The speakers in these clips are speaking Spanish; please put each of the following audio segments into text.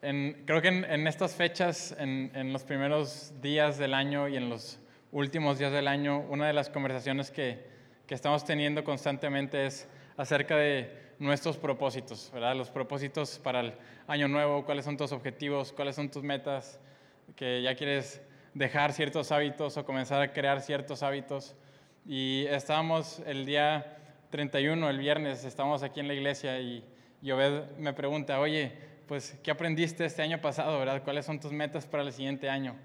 creo que en, estas fechas, en, los primeros días del año y en los últimos días del año, una de las conversaciones que, que estamos teniendo constantemente es acerca de nuestros propósitos, ¿verdad? Los propósitos para el año nuevo, cuáles son tus objetivos, cuáles son tus metas, que ya quieres dejar ciertos hábitos o comenzar a crear ciertos hábitos. Y estábamos el día 31, el viernes, estábamos aquí en la iglesia y, y Obed me pregunta, oye, pues, ¿qué aprendiste este año pasado, verdad? ¿Cuáles son tus metas para el siguiente año?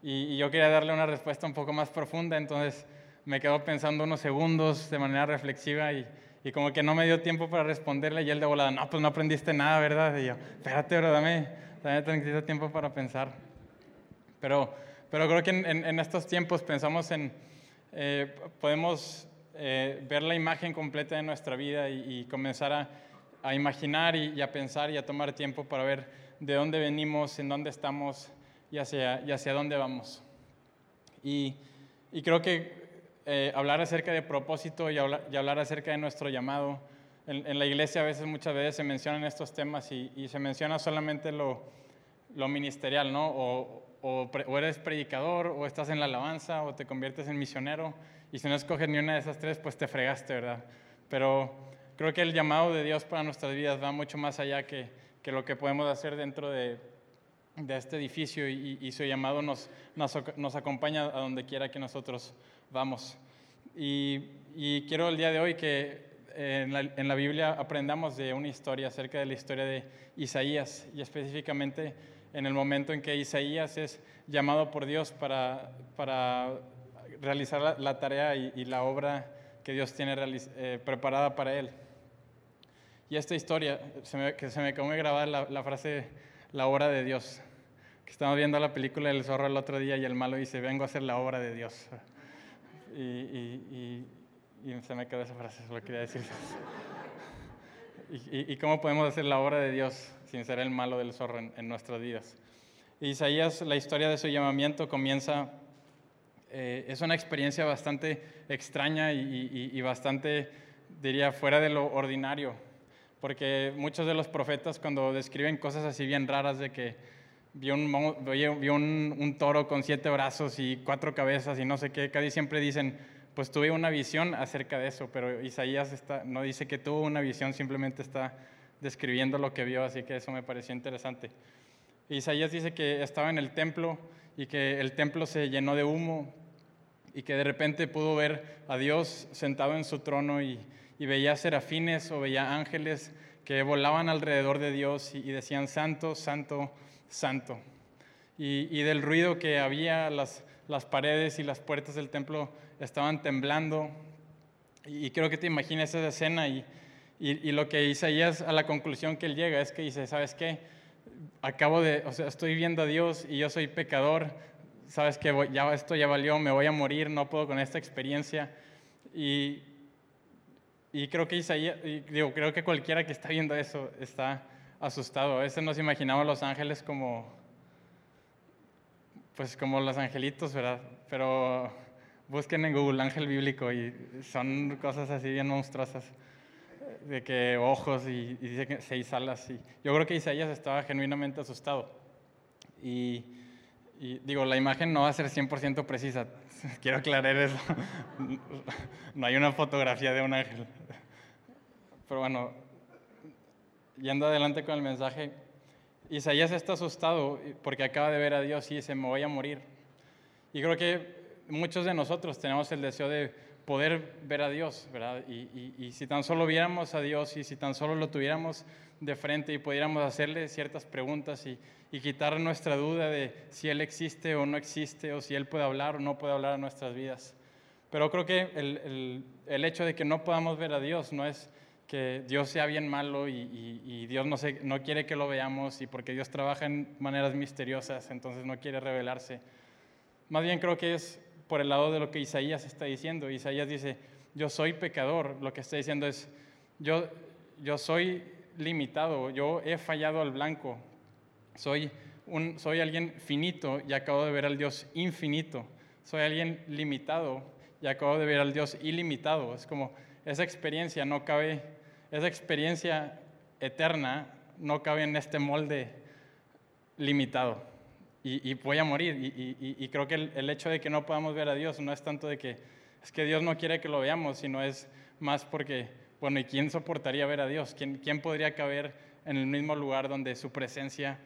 Y, yo quería darle una respuesta un poco más profunda, entonces me quedo pensando unos segundos de manera reflexiva y, y como que no me dio tiempo para responderle y él de volada, no, pues no aprendiste nada, ¿verdad? Y yo, espérate, bro, dame, dame tiempo para pensar. Pero, pero creo que en, en, estos tiempos pensamos en, eh, podemos eh, ver la imagen completa de nuestra vida y, y comenzar a a imaginar y, a pensar y a tomar tiempo para ver de dónde venimos, en dónde estamos y hacia, y hacia dónde vamos. Y, y creo que eh, hablar acerca de propósito y hablar, y hablar, acerca de nuestro llamado, en, la iglesia a veces, muchas veces se mencionan estos temas y, se menciona solamente lo, lo ministerial, ¿no? O, o, o, eres predicador, o estás en la alabanza, o te conviertes en misionero, y si no escoges ni una de esas tres, pues te fregaste, ¿verdad? Pero creo que el llamado de Dios para nuestras vidas va mucho más allá que, que lo que podemos hacer dentro de, de este edificio y, su llamado nos, nos, acompaña a donde quiera que nosotros vamos. Y, y quiero el día de hoy que eh, en la, en la, Biblia aprendamos de una historia acerca de la historia de Isaías y específicamente en el momento en que Isaías es llamado por Dios para, para realizar la, tarea y, la obra que Dios tiene eh, preparada para él. Y esta historia, que se me de grabar la, frase, la obra de Dios, que estamos viendo la película del zorro el otro día y el malo dice, vengo a hacer la obra de Dios. Y, se me quedó esa frase, solo quería decir. y, cómo podemos hacer la obra de Dios sin ser el malo del zorro en, nuestras vidas? Isaías, la historia de su llamamiento comienza, eh, es una experiencia bastante extraña y bastante, diría, fuera de lo ordinario porque muchos de los profetas cuando describen cosas así bien raras de que vio un, un, un, toro con siete brazos y cuatro cabezas y no sé qué, casi siempre dicen, pues tuve una visión acerca de eso, pero Isaías está, no dice que tuvo una visión, simplemente está describiendo lo que vio, así que eso me pareció interesante. Isaías dice que estaba en el templo y que el templo se llenó de humo y que de repente pudo ver a Dios sentado en su trono y, y veía serafines o veía ángeles que volaban alrededor de Dios y, decían, Santo, Santo, Santo. Y, del ruido que había, las, las paredes y las puertas del templo estaban temblando. Y, creo que te imaginas esa escena y, y, lo que Isaías a la conclusión que él llega es que dice, ¿sabes qué? Acabo de, o sea, estoy viendo a Dios y yo soy pecador, sabes que ya esto ya valió, me voy a morir, no puedo con esta experiencia. Y, y creo que Isaías, digo, creo que cualquiera que está viendo eso está asustado. A veces nos imaginamos los ángeles como, pues como los angelitos, ¿verdad? Pero busquen en Google ángel bíblico y son cosas así bien monstruosas, de que ojos y, y dice que seis alas. Y yo creo que Isaías estaba genuinamente asustado. Y, y digo, la imagen no va a ser 100% precisa, quiero aclarar eso. No hay una fotografía de un ángel. Pero bueno, yendo adelante con el mensaje, Isaías está asustado porque acaba de ver a Dios y dice, me voy a morir. Y creo que muchos de nosotros tenemos el deseo de poder ver a Dios, ¿verdad? Y, y, si tan solo viéramos a Dios y si tan solo lo tuviéramos de frente y pudiéramos hacerle ciertas preguntas y, y, quitar nuestra duda de si Él existe o no existe o si Él puede hablar o no puede hablar a nuestras vidas. Pero creo que el, el, el hecho de que no podamos ver a Dios no es que Dios sea bien malo y, Dios no, no quiere que lo veamos y porque Dios trabaja en maneras misteriosas, entonces no quiere revelarse. Más bien creo que es por el lado de lo que Isaías está diciendo. Isaías dice, yo soy pecador. Lo que está diciendo es, yo, yo soy limitado, yo he fallado al blanco. Soy, un, soy alguien finito y acabo de ver al Dios infinito. Soy alguien limitado y acabo de ver al Dios ilimitado. Es como esa experiencia no cabe esa experiencia eterna no cabe en este molde limitado y, voy a morir. Y, creo que el, hecho de que no podamos ver a Dios no es tanto de que es que Dios no quiere que lo veamos, sino es más porque, bueno, ¿y quién soportaría ver a Dios? ¿Quién, quién podría caber en el mismo lugar donde su presencia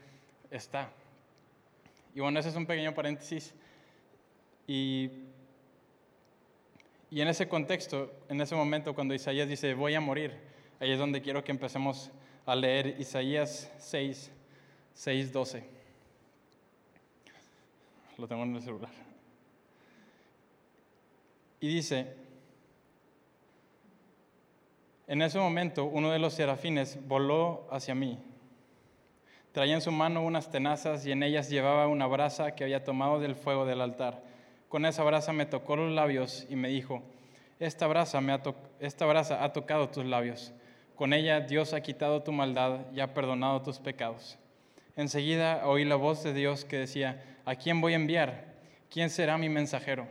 está? Y bueno, ese es un pequeño paréntesis. Y, y en ese contexto, en ese momento, cuando Isaías dice, voy a morir, ahí es donde quiero que empecemos a leer Isaías 6, 6, 12 lo tengo en el celular. Y dice, en ese momento uno de los serafines voló hacia mí. Traía en su mano unas tenazas y en ellas llevaba una brasa que había tomado del fuego del altar. Con esa brasa me tocó los labios y me dijo, esta brasa, ha, esta brasa ha tocado tus labios. Con ella Dios ha quitado tu maldad y ha perdonado tus pecados. Enseguida oí la voz de Dios que decía, ¿a quién voy a enviar? ¿Quién será mi mensajero?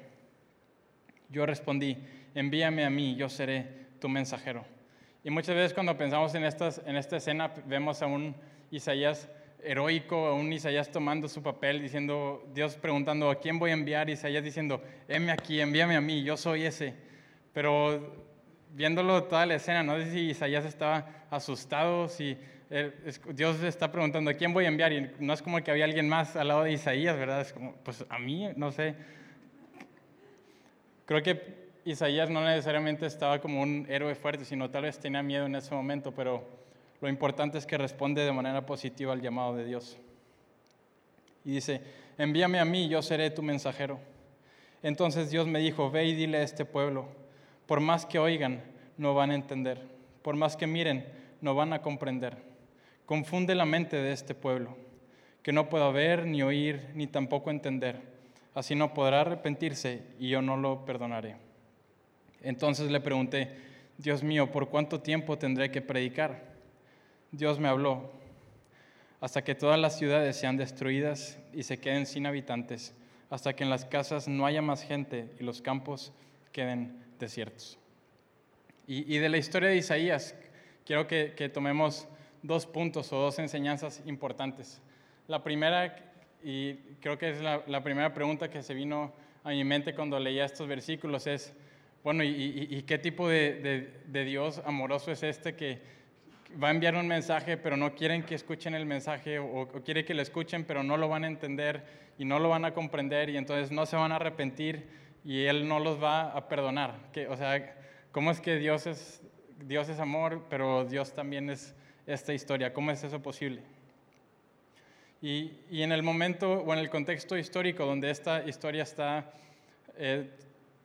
Yo respondí, envíame a mí, yo seré tu mensajero. Y muchas veces cuando pensamos en, estas, en esta escena vemos a un Isaías heroico, a un Isaías tomando su papel, diciendo, Dios preguntando, ¿a quién voy a enviar? Isaías diciendo, heme aquí, envíame a mí, yo soy ese. Pero viéndolo toda la escena, no sé si Isaías estaba asustado, si Dios está preguntando, ¿a quién voy a enviar? Y no es como que había alguien más al lado de Isaías, ¿verdad? Es como, pues a mí, no sé. Creo que Isaías no necesariamente estaba como un héroe fuerte, sino tal vez tenía miedo en ese momento, pero lo importante es que responde de manera positiva al llamado de Dios. Y dice, envíame a mí, yo seré tu mensajero. Entonces Dios me dijo, ve y dile a este pueblo, por más que oigan, no van a entender, por más que miren, no van a comprender Confunde la mente de este pueblo, que no pueda ver, ni oír, ni tampoco entender. Así no podrá arrepentirse y yo no lo perdonaré. Entonces le pregunté, Dios mío, ¿por cuánto tiempo tendré que predicar? Dios me habló, hasta que todas las ciudades sean destruidas y se queden sin habitantes, hasta que en las casas no haya más gente y los campos queden desiertos. Y, de la historia de Isaías, quiero que, tomemos dos puntos o dos enseñanzas importantes. La primera, y creo que es la, primera pregunta que se vino a mi mente cuando leía estos versículos, es, bueno, ¿y, qué tipo de, Dios amoroso es este que va a enviar un mensaje, pero no quieren que escuchen el mensaje, o, quiere que lo escuchen, pero no lo van a entender y no lo van a comprender, y entonces no se van a arrepentir y Él no los va a perdonar? O sea, ¿cómo es que Dios es, Dios es amor, pero Dios también es esta historia. ¿Cómo es eso posible? Y, en el momento o en el contexto histórico donde esta historia está, eh,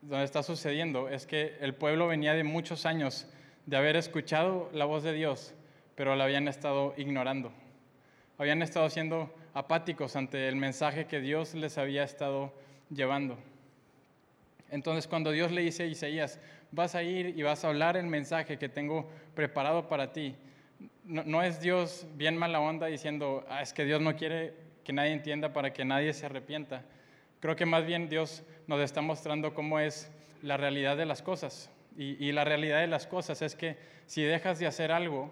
donde está sucediendo, es que el pueblo venía de muchos años de haber escuchado la voz de Dios, pero la habían estado ignorando. Habían estado siendo apáticos ante el mensaje que Dios les había estado llevando. Entonces cuando Dios le dice a Isaías, vas a ir y vas a hablar el mensaje que tengo preparado para ti, no, es Dios bien mala onda diciendo, ah, es que Dios no quiere que nadie entienda para que nadie se arrepienta. Creo que más bien Dios nos está mostrando cómo es la realidad de las cosas. Y, la realidad de las cosas es que si dejas de hacer algo,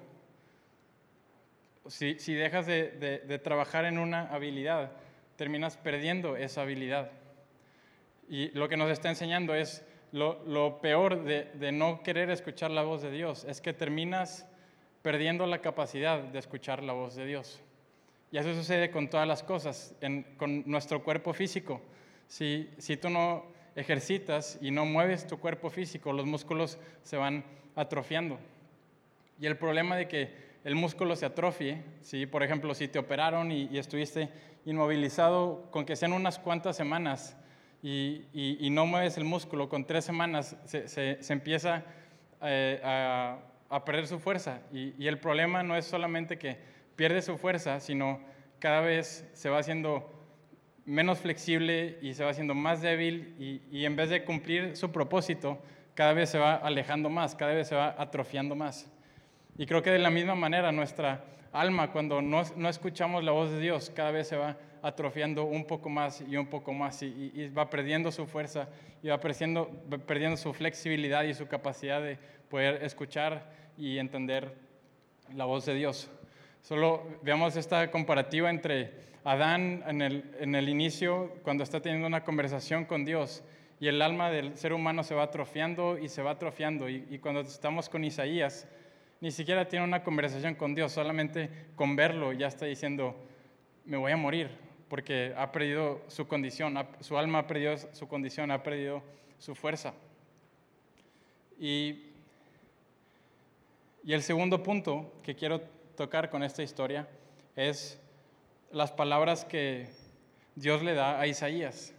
si, dejas de, trabajar en una habilidad, terminas perdiendo esa habilidad. Y lo que nos está enseñando es lo, peor de, de no querer escuchar la voz de Dios, es que terminas perdiendo la capacidad de escuchar la voz de Dios. Y eso sucede con todas las cosas, con nuestro cuerpo físico. Si, si tú no ejercitas y no mueves tu cuerpo físico, los músculos se van atrofiando. Y el problema de que el músculo se atrofie, si por ejemplo, si te operaron y, estuviste inmovilizado, con que sean unas cuantas semanas y, y, no mueves el músculo, con tres semanas se, se, empieza eh, a a perder su fuerza. Y, el problema no es solamente que pierde su fuerza, sino cada vez se va haciendo menos flexible y se va haciendo más débil y, en vez de cumplir su propósito, cada vez se va alejando más, cada vez se va atrofiando más. Y creo que de la misma manera nuestra alma, cuando no, no escuchamos la voz de Dios, cada vez se va atrofiando un poco más y un poco más y, va perdiendo su fuerza y va perdiendo, perdiendo su flexibilidad y su capacidad de poder escuchar y entender la voz de Dios. Solo veamos esta comparativa entre Adán en el, en el inicio, cuando está teniendo una conversación con Dios, y el alma del ser humano se va atrofiando y se va atrofiando. Y, cuando estamos con Isaías, ni siquiera tiene una conversación con Dios, solamente con verlo ya está diciendo, me voy a morir, porque ha perdido su condición, su alma ha perdido su condición, ha perdido su fuerza. Y, y el segundo punto que quiero tocar con esta historia es las palabras que Dios le da a Isaías.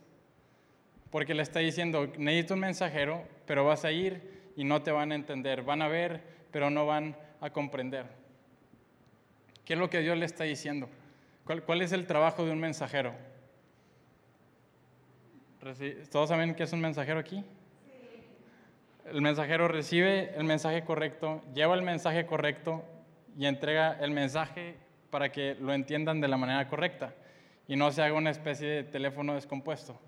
Porque le está diciendo, necesito un mensajero, pero vas a ir y no te van a entender. Van a ver, pero no van a comprender. ¿Qué es lo que Dios le está diciendo? ¿Cuál, cuál es el trabajo de un mensajero? ¿Todos saben qué es un mensajero aquí? El mensajero recibe el mensaje correcto, lleva el mensaje correcto y entrega el mensaje para que lo entiendan de la manera correcta y no se haga una especie de teléfono descompuesto.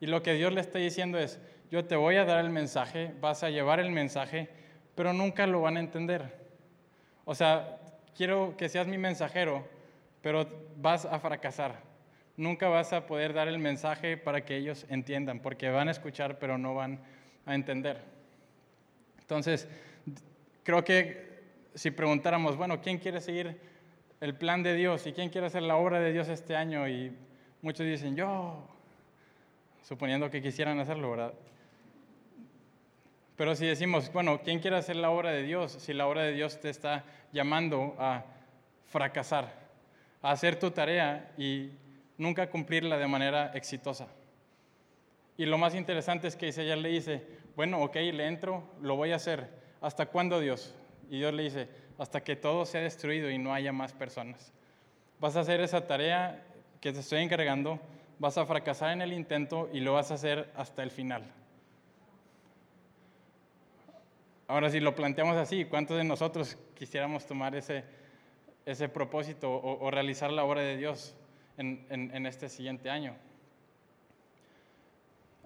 Y lo que Dios le está diciendo es, yo te voy a dar el mensaje, vas a llevar el mensaje, pero nunca lo van a entender. O sea, quiero que seas mi mensajero, pero vas a fracasar. Nunca vas a poder dar el mensaje para que ellos entiendan, porque van a escuchar, pero no van a entender. Entonces, creo que si preguntáramos, bueno, ¿quién quiere seguir el plan de Dios y quién quiere hacer la obra de Dios este año? Y muchos dicen, yo, suponiendo que quisieran hacerlo, ¿verdad? Pero si decimos, bueno, ¿quién quiere hacer la obra de Dios? Si la obra de Dios te está llamando a fracasar, a hacer tu tarea y nunca cumplirla de manera exitosa. Y lo más interesante es que Isaías le dice, bueno, ok, le entro, lo voy a hacer. ¿Hasta cuándo Dios? Y Dios le dice, hasta que todo sea destruido y no haya más personas. Vas a hacer esa tarea que te estoy encargando, vas a fracasar en el intento y lo vas a hacer hasta el final. Ahora, si lo planteamos así, ¿cuántos de nosotros quisiéramos tomar ese, ese propósito o, realizar la obra de Dios en, en este siguiente año?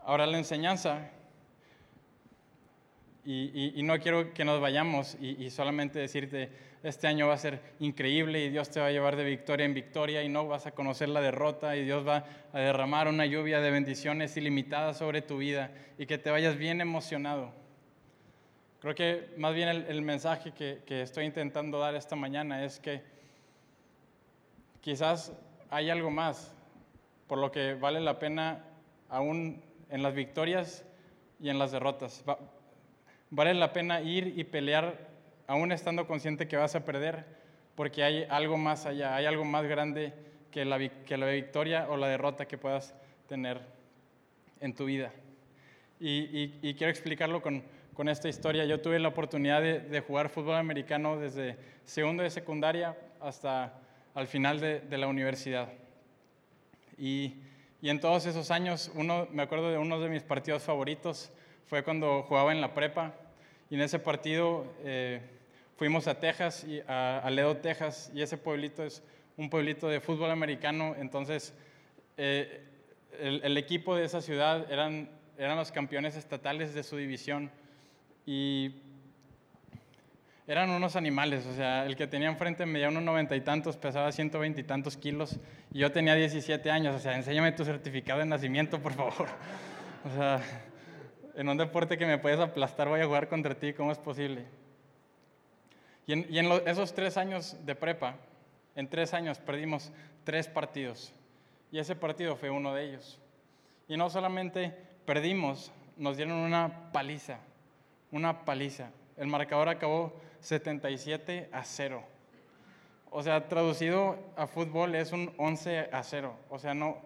Ahora, la enseñanza y, no quiero que nos vayamos y, solamente decirte, este año va a ser increíble y Dios te va a llevar de victoria en victoria y no vas a conocer la derrota y Dios va a derramar una lluvia de bendiciones ilimitadas sobre tu vida y que te vayas bien emocionado. Creo que más bien el, mensaje que, estoy intentando dar esta mañana es que quizás hay algo más por lo que vale la pena aún en las victorias y en las derrotas vale la pena ir y pelear aún estando consciente que vas a perder, porque hay algo más allá, hay algo más grande que la, que la victoria o la derrota que puedas tener en tu vida. Y, quiero explicarlo con, con, esta historia. Yo tuve la oportunidad de, jugar fútbol americano desde segundo de secundaria hasta al final de, de la universidad. Y, y, en todos esos años, uno, me acuerdo de uno de mis partidos favoritos, fue cuando jugaba en la prepa y en ese partido eh, fuimos a Texas, y a, Ledo, Texas, y ese pueblito es un pueblito de fútbol americano. Entonces, eh, el, equipo de esa ciudad eran, eran los campeones estatales de su división. Y eran unos animales, o sea, el que tenía enfrente medía unos noventa y tantos, pesaba ciento veinte y tantos kilos, y yo tenía 17 años, o sea, enséñame tu certificado de nacimiento, por favor. O sea, en un deporte que me puedes aplastar voy a jugar contra ti, ¿cómo es posible? Y en, esos tres años de prepa, en tres años perdimos tres partidos. Y ese partido fue uno de ellos. Y no solamente perdimos, nos dieron una paliza, una paliza. El marcador acabó 77 a 0. O sea, traducido a fútbol es un 11 a 0. O sea, no,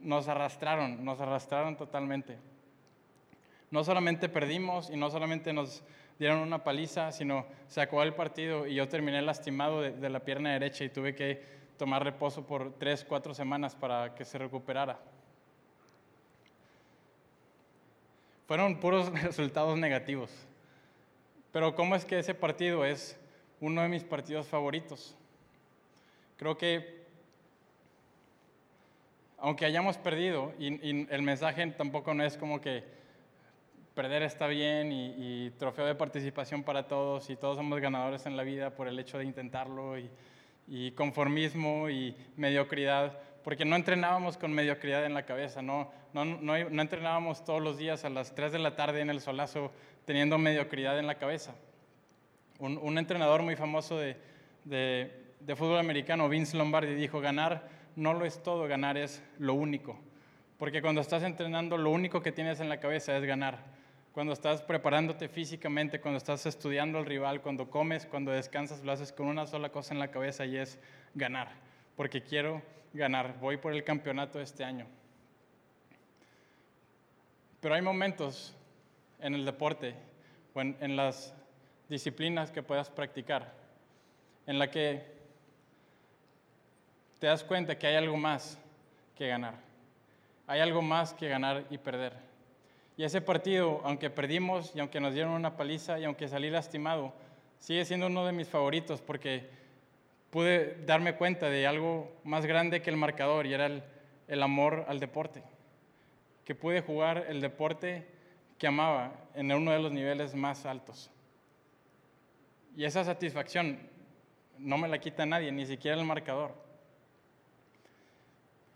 nos arrastraron, nos arrastraron totalmente no solamente perdimos y no solamente nos dieron una paliza, sino se acabó el partido y yo terminé lastimado de, la pierna derecha y tuve que tomar reposo por tres, cuatro semanas para que se recuperara. Fueron puros resultados negativos. Pero ¿cómo es que ese partido es uno de mis partidos favoritos? Creo que aunque hayamos perdido, y el mensaje tampoco no es como que perder está bien y, trofeo de participación para todos y todos somos ganadores en la vida por el hecho de intentarlo y, conformismo y mediocridad, porque no entrenábamos con mediocridad en la cabeza, no, no, no, entrenábamos todos los días a las 3 de la tarde en el solazo teniendo mediocridad en la cabeza. Un, entrenador muy famoso de, de fútbol americano, Vince Lombardi, dijo, ganar no lo es todo, ganar es lo único. Porque cuando estás entrenando, lo único que tienes en la cabeza es ganar. Cuando estás preparándote físicamente, cuando estás estudiando al rival, cuando comes, cuando descansas, lo haces con una sola cosa en la cabeza y es ganar. Porque quiero ganar, voy por el campeonato este año. Pero hay momentos en el deporte o en, en las disciplinas que puedas practicar en la que te das cuenta que hay algo más que ganar hay algo más que ganar y perder. Y ese partido, aunque perdimos y aunque nos dieron una paliza y aunque salí lastimado, sigue siendo uno de mis favoritos porque pude darme cuenta de algo más grande que el marcador y era el, amor al deporte. Que pude jugar el deporte que amaba en uno de los niveles más altos. Y esa satisfacción no me la quita nadie, ni siquiera el marcador.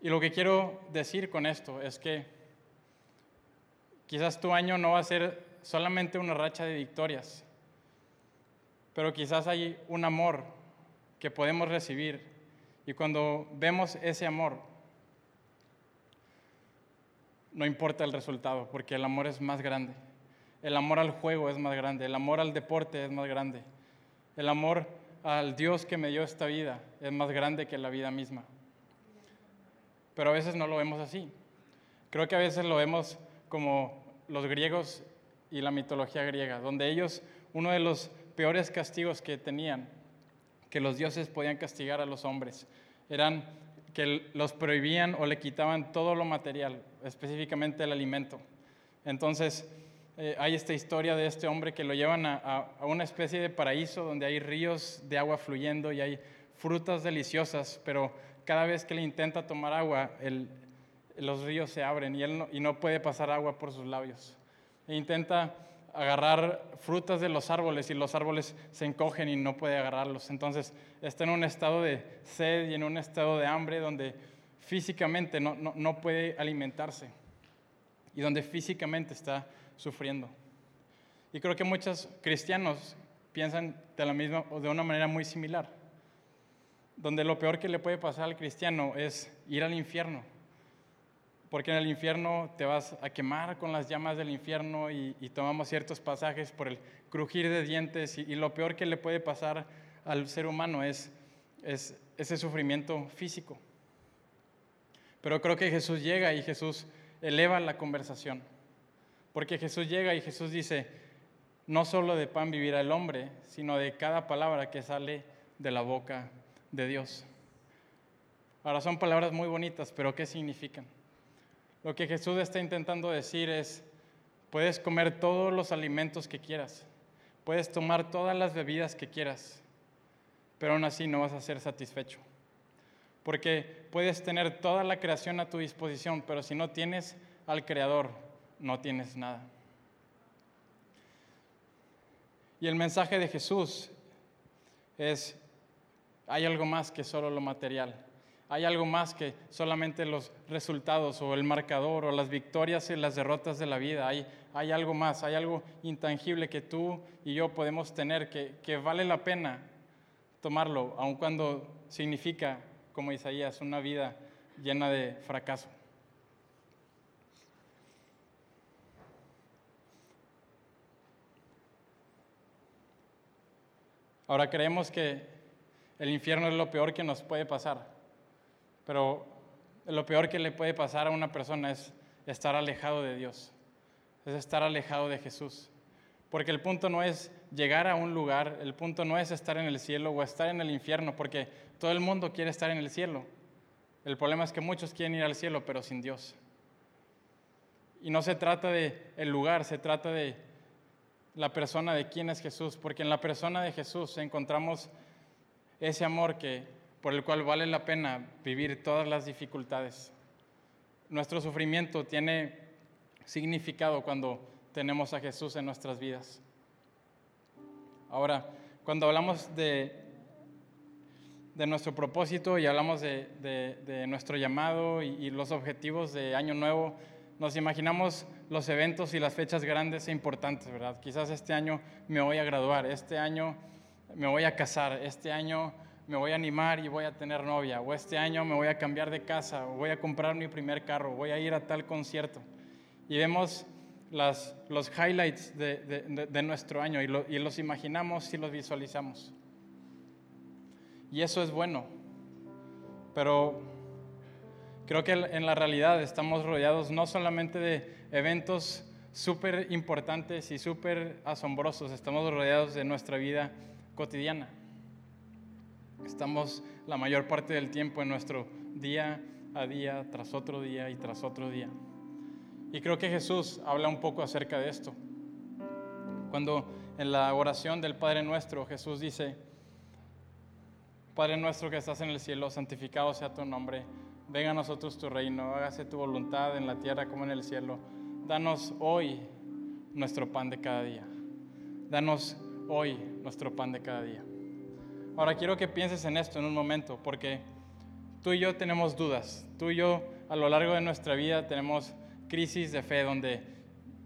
Y lo que quiero decir con esto es que quizás tu año no va a ser solamente una racha de victorias, pero quizás hay un amor que podemos recibir y cuando vemos ese amor, no importa el resultado, porque el amor es más grande. El amor al juego es más grande, el amor al deporte es más grande, el amor al Dios que me dio esta vida es más grande que la vida misma pero a veces no lo vemos así. Creo que a veces lo vemos como los griegos y la mitología griega, donde ellos, uno de los peores castigos que tenían, que los dioses podían castigar a los hombres, eran que los prohibían o le quitaban todo lo material, específicamente el alimento. Entonces, eh, hay esta historia de este hombre que lo llevan a, a, una especie de paraíso donde hay ríos de agua fluyendo y hay frutas deliciosas, pero cada vez que le intenta tomar agua, los ríos se abren y él no, y no puede pasar agua por sus labios. E intenta agarrar frutas de los árboles y los árboles se encogen y no puede agarrarlos. Entonces está en un estado de sed y en un estado de hambre donde físicamente no, no puede alimentarse y donde físicamente está sufriendo. Y creo que muchos cristianos piensan de la misma o de una manera muy similar donde lo peor que le puede pasar al cristiano es ir al infierno. Porque en el infierno te vas a quemar con las llamas del infierno y, tomamos ciertos pasajes por el crujir de dientes y, lo peor que le puede pasar al ser humano es, es ese sufrimiento físico. Pero creo que Jesús llega y Jesús eleva la conversación. Porque Jesús llega y Jesús dice, no solo de pan vivirá el hombre, sino de cada palabra que sale de la boca de Dios. Ahora son palabras muy bonitas, pero ¿qué significan? Lo que Jesús está intentando decir es, puedes comer todos los alimentos que quieras, puedes tomar todas las bebidas que quieras, pero aún así no vas a ser satisfecho. Porque puedes tener toda la creación a tu disposición, pero si no tienes al Creador, no tienes nada. Y el mensaje de Jesús es, hay algo más que solo lo material. Hay algo más que solamente los resultados o el marcador o las victorias y las derrotas de la vida. Hay, hay algo más, hay algo intangible que tú y yo podemos tener que, que vale la pena tomarlo, aun cuando significa, como Isaías, una vida llena de fracaso. Ahora creemos que el infierno es lo peor que nos puede pasar, pero lo peor que le puede pasar a una persona es estar alejado de Dios, es estar alejado de Jesús. Porque el punto no es llegar a un lugar, el punto no es estar en el cielo o estar en el infierno, porque todo el mundo quiere estar en el cielo. El problema es que muchos quieren ir al cielo, pero sin Dios. Y no se trata de el lugar, se trata de la persona de quién es Jesús, porque en la persona de Jesús encontramos ese amor que, por el cual vale la pena vivir todas las dificultades. Nuestro sufrimiento tiene significado cuando tenemos a Jesús en nuestras vidas. Ahora, cuando hablamos de, de nuestro propósito y hablamos de, de, nuestro llamado y, y, los objetivos de Año Nuevo, nos imaginamos los eventos y las fechas grandes e importantes, ¿verdad? Quizás este año me voy a graduar, este año me voy a casar, este año me voy a animar y voy a tener novia, o este año me voy a cambiar de casa, o voy a comprar mi primer carro, voy a ir a tal concierto. Y vemos los highlights de, de, nuestro año y, y los imaginamos y los visualizamos. Y eso es bueno. Pero creo que en la realidad estamos rodeados no solamente de eventos súper importantes y súper asombrosos, estamos rodeados de nuestra vida cotidiana. Estamos la mayor parte del tiempo en nuestro día a día, tras otro día y tras otro día. Y creo que Jesús habla un poco acerca de esto. Cuando en la oración del Padre nuestro Jesús dice, Padre nuestro que estás en el cielo, santificado sea tu nombre, venga a nosotros tu reino, hágase tu voluntad en la tierra como en el cielo. Danos hoy nuestro pan de cada día. Danos hoy nuestro pan de cada día. Ahora quiero que pienses en esto en un momento, porque tú y yo tenemos dudas. Tú y yo a lo largo de nuestra vida tenemos crisis de fe donde,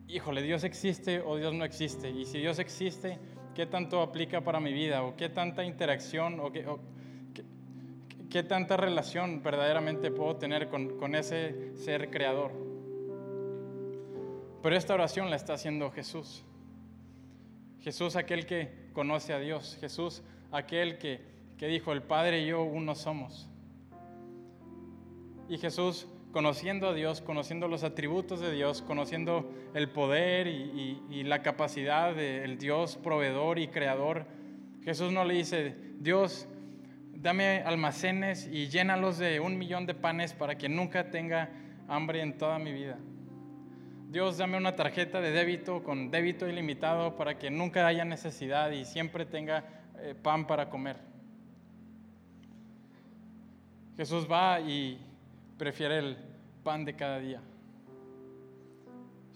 híjole, Dios existe o Dios no existe. Y si Dios existe, ¿qué tanto aplica para mi vida? ¿O qué tanta interacción o qué, tanta relación verdaderamente puedo tener con, con ese ser creador? Pero esta oración la está haciendo Jesús. Jesús aquel que conoce a Dios. Jesús aquel que, dijo, el Padre y yo uno somos. Y Jesús, conociendo a Dios, conociendo los atributos de Dios, conociendo el poder y, la capacidad del Dios proveedor y creador, Jesús no le dice, Dios, dame almacenes y llénalos de un millón de panes para que nunca tenga hambre en toda mi vida. Dios, dame una tarjeta de débito con débito ilimitado para que nunca haya necesidad y siempre tenga eh, pan para comer. Jesús va y prefiere el pan de cada día.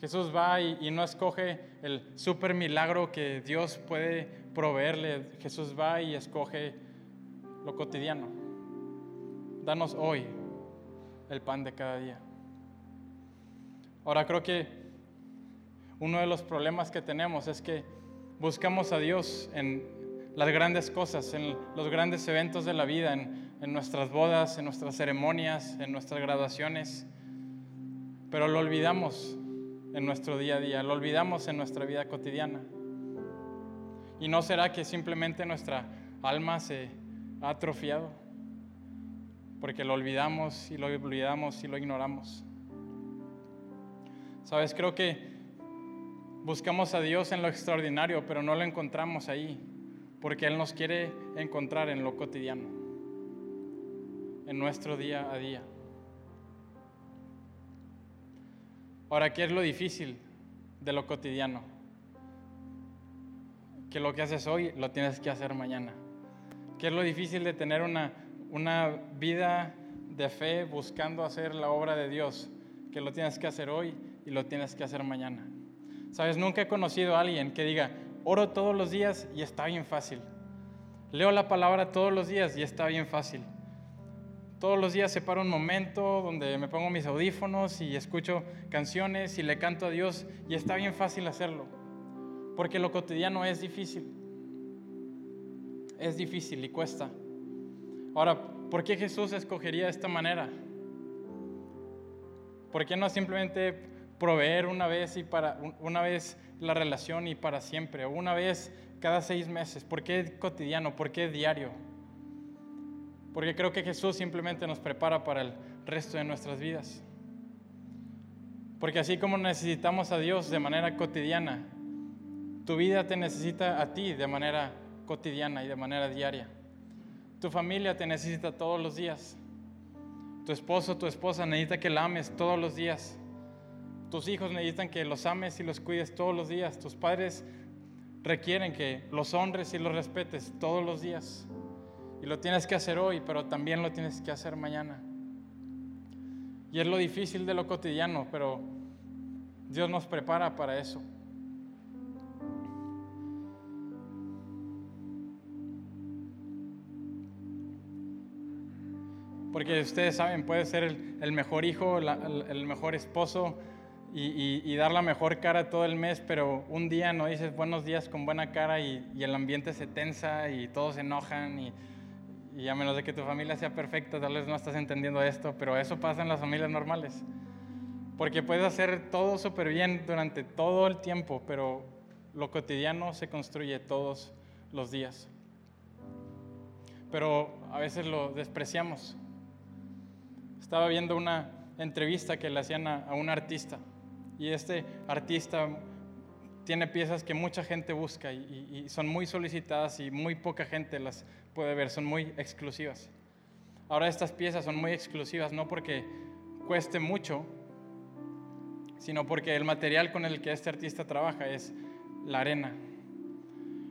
Jesús va y, no escoge el super milagro que Dios puede proveerle. Jesús va y escoge lo cotidiano. Danos hoy el pan de cada día. Ahora creo que uno de los problemas que tenemos es que buscamos a Dios en las grandes cosas, en los grandes eventos de la vida, en, nuestras bodas, en nuestras ceremonias, en nuestras graduaciones, pero lo olvidamos en nuestro día a día, lo olvidamos en nuestra vida cotidiana. ¿Y no será que simplemente nuestra alma se ha atrofiado? Porque lo olvidamos y lo olvidamos y lo ignoramos. Sabes, creo que buscamos a Dios en lo extraordinario, pero no lo encontramos ahí porque Él nos quiere encontrar en lo cotidiano, en nuestro día a día. Ahora, ¿qué es lo difícil de lo cotidiano? Que lo que haces hoy lo tienes que hacer mañana. ¿Qué es lo difícil de tener una, una vida de fe buscando hacer la obra de Dios? Que lo tienes que hacer hoy y lo tienes que hacer mañana. Sabes, nunca he conocido a alguien que diga, oro todos los días y está bien fácil. Leo la palabra todos los días y está bien fácil. Todos los días separo un momento donde me pongo mis audífonos y escucho canciones y le canto a Dios y está bien fácil hacerlo. Porque lo cotidiano es difícil. Es difícil y cuesta. Ahora, ¿por qué Jesús escogería esta manera? ¿Por qué no simplemente proveer una vez y para una vez la relación y para siempre, o una vez cada seis meses. ¿Por qué cotidiano? ¿Por qué diario? Porque creo que Jesús simplemente nos prepara para el resto de nuestras vidas. Porque así como necesitamos a Dios de manera cotidiana, tu vida te necesita a ti de manera cotidiana y de manera diaria. Tu familia te necesita todos los días. Tu esposo, tu esposa necesita que la ames todos los días. Tus hijos necesitan que los ames y los cuides todos los días. Tus padres requieren que los honres y los respetes todos los días. Y lo tienes que hacer hoy, pero también lo tienes que hacer mañana. Y es lo difícil de lo cotidiano, pero Dios nos prepara para eso. Porque ustedes saben, puede ser el, mejor hijo, el, mejor esposo y, dar la mejor cara todo el mes, pero un día no dices buenos días con buena cara y, el ambiente se tensa y todos se enojan y, y a menos de que tu familia sea perfecta, tal vez no estás entendiendo esto, pero eso pasa en las familias normales. Porque puedes hacer todo súper bien durante todo el tiempo, pero lo cotidiano se construye todos los días. Pero a veces lo despreciamos. Estaba viendo una entrevista que le hacían a, un artista y este artista tiene piezas que mucha gente busca y, son muy solicitadas y muy poca gente las puede ver, son muy exclusivas. Ahora estas piezas son muy exclusivas no porque cueste mucho, sino porque el material con el que este artista trabaja es la arena.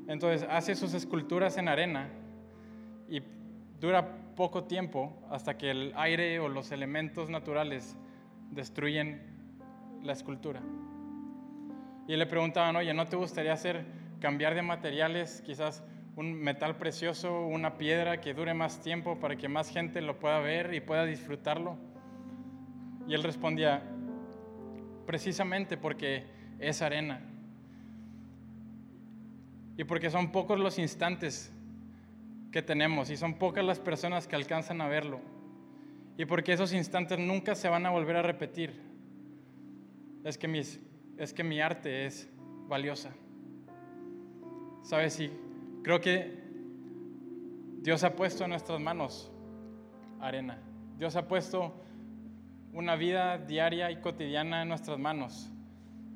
Entonces hace sus esculturas en arena y dura poco tiempo hasta que el aire o los elementos naturales destruyen la escultura. Y le preguntaban, oye, ¿no te gustaría hacer, cambiar de materiales, quizás un metal precioso, una piedra que dure más tiempo para que más gente lo pueda ver y pueda disfrutarlo? Y él respondía, precisamente porque es arena. Y porque son pocos los instantes que tenemos y son pocas las personas que alcanzan a verlo. Y porque esos instantes nunca se van a volver a repetir. Es que, es que mi arte es valiosa. ¿Sabes? Y creo que Dios ha puesto en nuestras manos arena. Dios ha puesto una vida diaria y cotidiana en nuestras manos,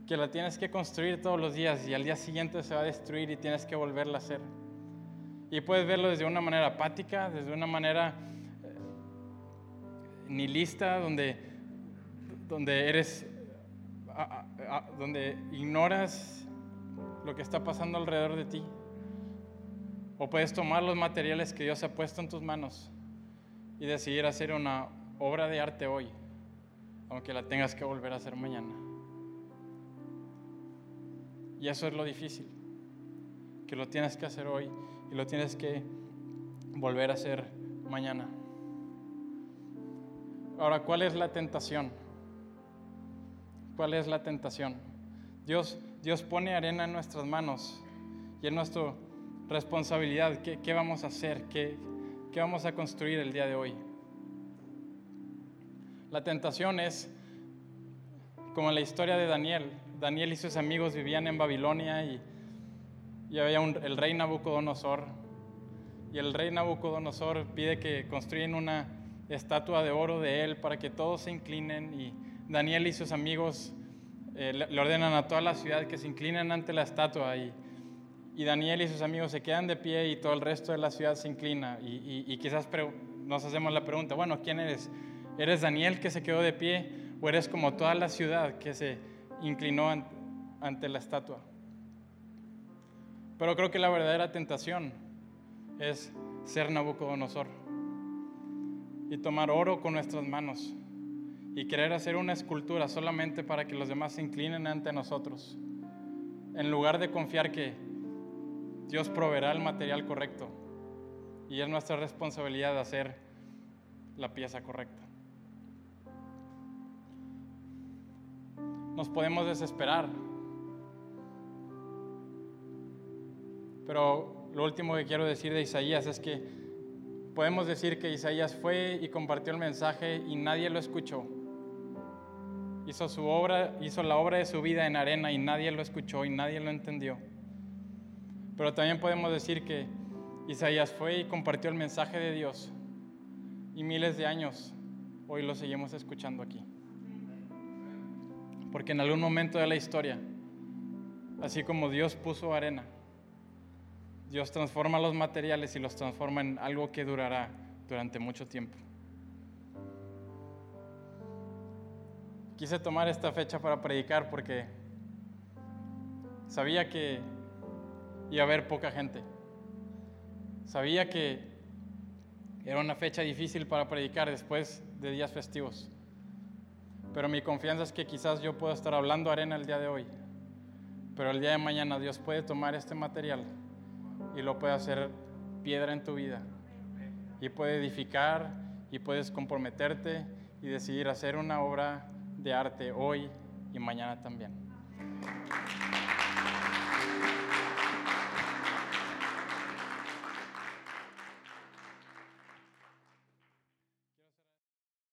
que la tienes que construir todos los días y al día siguiente se va a destruir y tienes que volverla a hacer. Y puedes verlo desde una manera apática, desde una manera eh, nihilista, donde, donde eres, donde ignoras lo que está pasando alrededor de ti. O puedes tomar los materiales que Dios ha puesto en tus manos y decidir hacer una obra de arte hoy, aunque la tengas que volver a hacer mañana. Y eso es lo difícil, que lo tienes que hacer hoy y lo tienes que volver a hacer mañana. Ahora, ¿cuál es la tentación? ¿Cuál es la tentación? Dios, Dios pone arena en nuestras manos y es nuestra responsabilidad. ¿Qué, qué vamos a hacer? ¿Qué, ¿Qué vamos a construir el día de hoy? La tentación es como en la historia de Daniel. Daniel y sus amigos vivían en Babilonia y y había el rey Nabucodonosor. Y el rey Nabucodonosor pide que construyan una estatua de oro de él para que todos se inclinen. Y Daniel y sus amigos eh, le ordenan a toda la ciudad que se inclinen ante la estatua. Y, y, Daniel y sus amigos se quedan de pie y todo el resto de la ciudad se inclina. Y, y quizás nos hacemos la pregunta, bueno, ¿quién eres? ¿Eres Daniel que se quedó de pie o eres como toda la ciudad que se inclinó ante la estatua? Pero creo que la verdadera tentación es ser Nabucodonosor y tomar oro con nuestras manos y querer hacer una escultura solamente para que los demás se inclinen ante nosotros, en lugar de confiar que Dios proveerá el material correcto y es nuestra responsabilidad de hacer la pieza correcta. Nos podemos desesperar Pero lo último que quiero decir de Isaías es que podemos decir que Isaías fue y compartió el mensaje y nadie lo escuchó. Hizo su obra, hizo la obra de su vida en arena y nadie lo escuchó y nadie lo entendió. Pero también podemos decir que Isaías fue y compartió el mensaje de Dios y miles de años hoy lo seguimos escuchando aquí. Porque en algún momento de la historia, así como Dios puso arena, Dios transforma los materiales y los transforma en algo que durará durante mucho tiempo. Quise tomar esta fecha para predicar porque sabía que iba a haber poca gente. Sabía que era una fecha difícil para predicar después de días festivos. Pero mi confianza es que quizás yo pueda estar hablando arena el día de hoy. Pero el día de mañana Dios puede tomar este material y lo puede hacer piedra en tu vida y puede edificar y puedes comprometerte y decidir hacer una obra de arte hoy y mañana también.